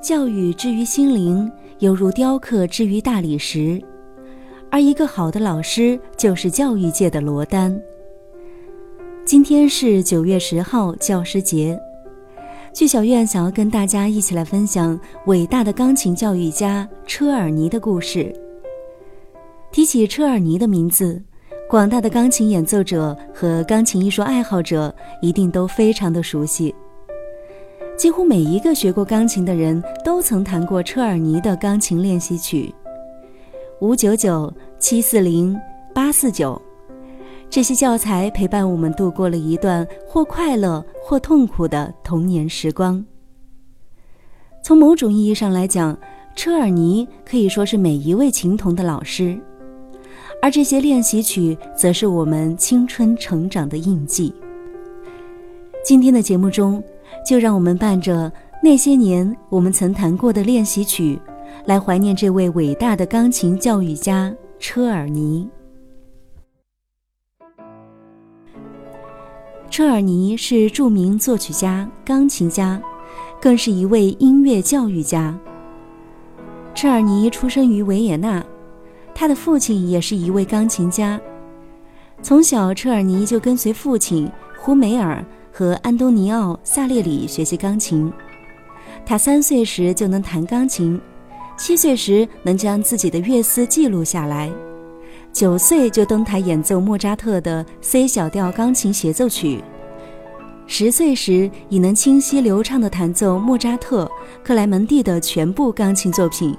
教育之于心灵，犹如雕刻之于大理石，而一个好的老师就是教育界的罗丹。今天是九月十号，教师节。剧小院想要跟大家一起来分享伟大的钢琴教育家车尔尼的故事。提起车尔尼的名字，广大的钢琴演奏者和钢琴艺术爱好者一定都非常的熟悉。几乎每一个学过钢琴的人都曾弹过车尔尼的钢琴练习曲，五九九、七四零、八四九。这些教材陪伴我们度过了一段或快乐或痛苦的童年时光。从某种意义上来讲，车尔尼可以说是每一位琴童的老师，而这些练习曲则是我们青春成长的印记。今天的节目中，就让我们伴着那些年我们曾弹过的练习曲，来怀念这位伟大的钢琴教育家车尔尼。车尔尼是著名作曲家、钢琴家，更是一位音乐教育家。车尔尼出生于维也纳，他的父亲也是一位钢琴家。从小，车尔尼就跟随父亲胡梅尔和安东尼奥·萨列里学习钢琴。他三岁时就能弹钢琴，七岁时能将自己的乐思记录下来。九岁就登台演奏莫扎特的 C 小调钢琴协奏曲，十岁时已能清晰流畅地弹奏莫扎特、克莱门蒂的全部钢琴作品，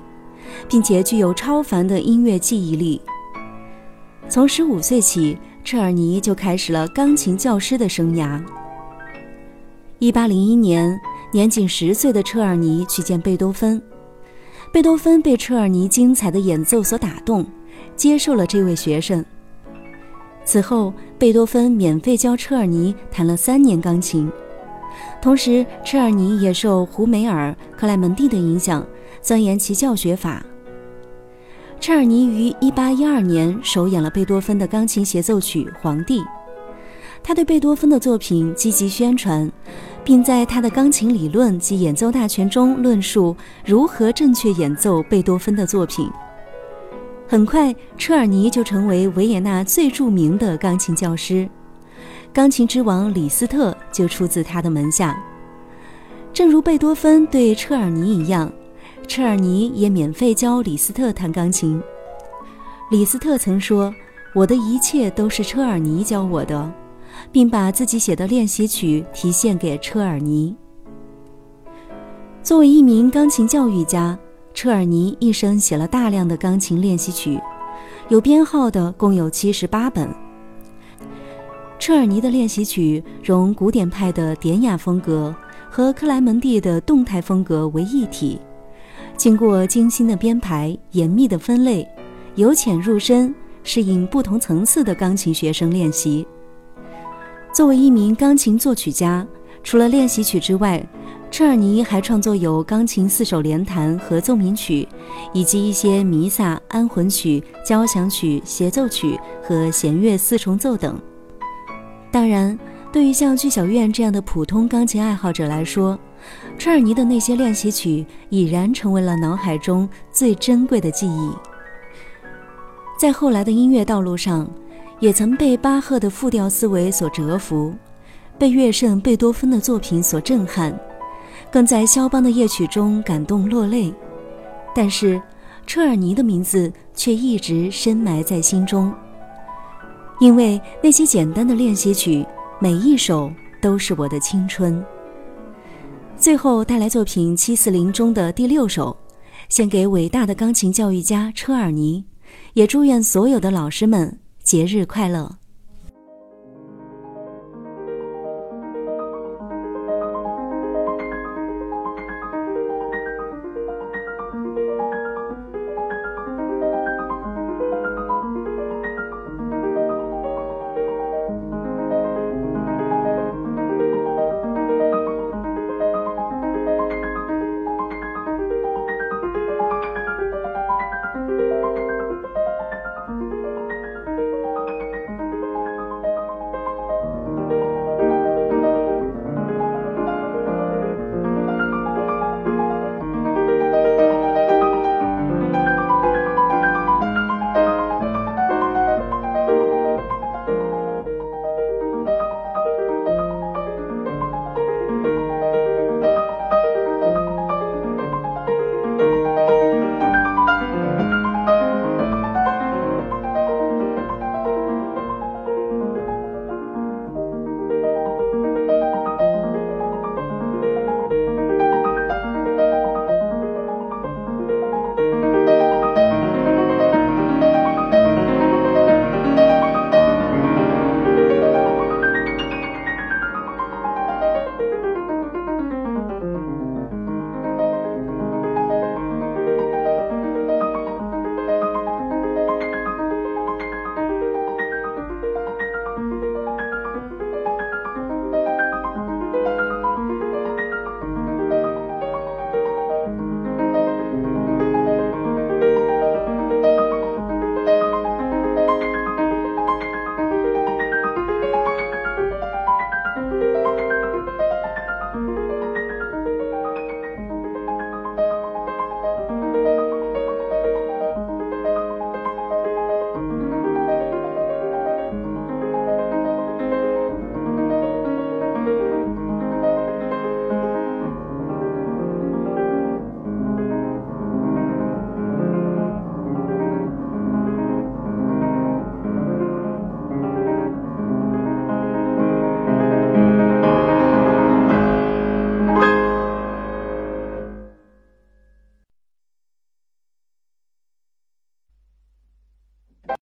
并且具有超凡的音乐记忆力。从十五岁起，彻尔尼就开始了钢琴教师的生涯。一八零一年，年仅十岁的车尔尼去见贝多芬，贝多芬被车尔尼精彩的演奏所打动。接受了这位学生。此后，贝多芬免费教车尔尼弹了三年钢琴，同时车尔尼也受胡梅尔、克莱门蒂的影响，钻研其教学法。车尔尼于1812年首演了贝多芬的钢琴协奏曲《皇帝》，他对贝多芬的作品积极宣传，并在他的钢琴理论及演奏大全中论述如何正确演奏贝多芬的作品。很快，车尔尼就成为维也纳最著名的钢琴教师，钢琴之王李斯特就出自他的门下。正如贝多芬对车尔尼一样，车尔尼也免费教李斯特弹钢琴。李斯特曾说：“我的一切都是车尔尼教我的，并把自己写的练习曲提献给车尔尼。”作为一名钢琴教育家。车尔尼一生写了大量的钢琴练习曲，有编号的共有七十八本。车尔尼的练习曲融古典派的典雅风格和克莱门蒂的动态风格为一体，经过精心的编排、严密的分类，由浅入深，适应不同层次的钢琴学生练习。作为一名钢琴作曲家，除了练习曲之外，车尔尼还创作有钢琴四手联弹和奏鸣曲，以及一些弥撒、安魂曲、交响曲、协奏曲和弦乐四重奏等。当然，对于像剧小院这样的普通钢琴爱好者来说，车尔尼的那些练习曲已然成为了脑海中最珍贵的记忆。在后来的音乐道路上，也曾被巴赫的复调思维所折服，被乐圣贝多芬的作品所震撼。更在肖邦的夜曲中感动落泪，但是车尔尼的名字却一直深埋在心中，因为那些简单的练习曲，每一首都是我的青春。最后带来作品七四零中的第六首，献给伟大的钢琴教育家车尔尼，也祝愿所有的老师们节日快乐。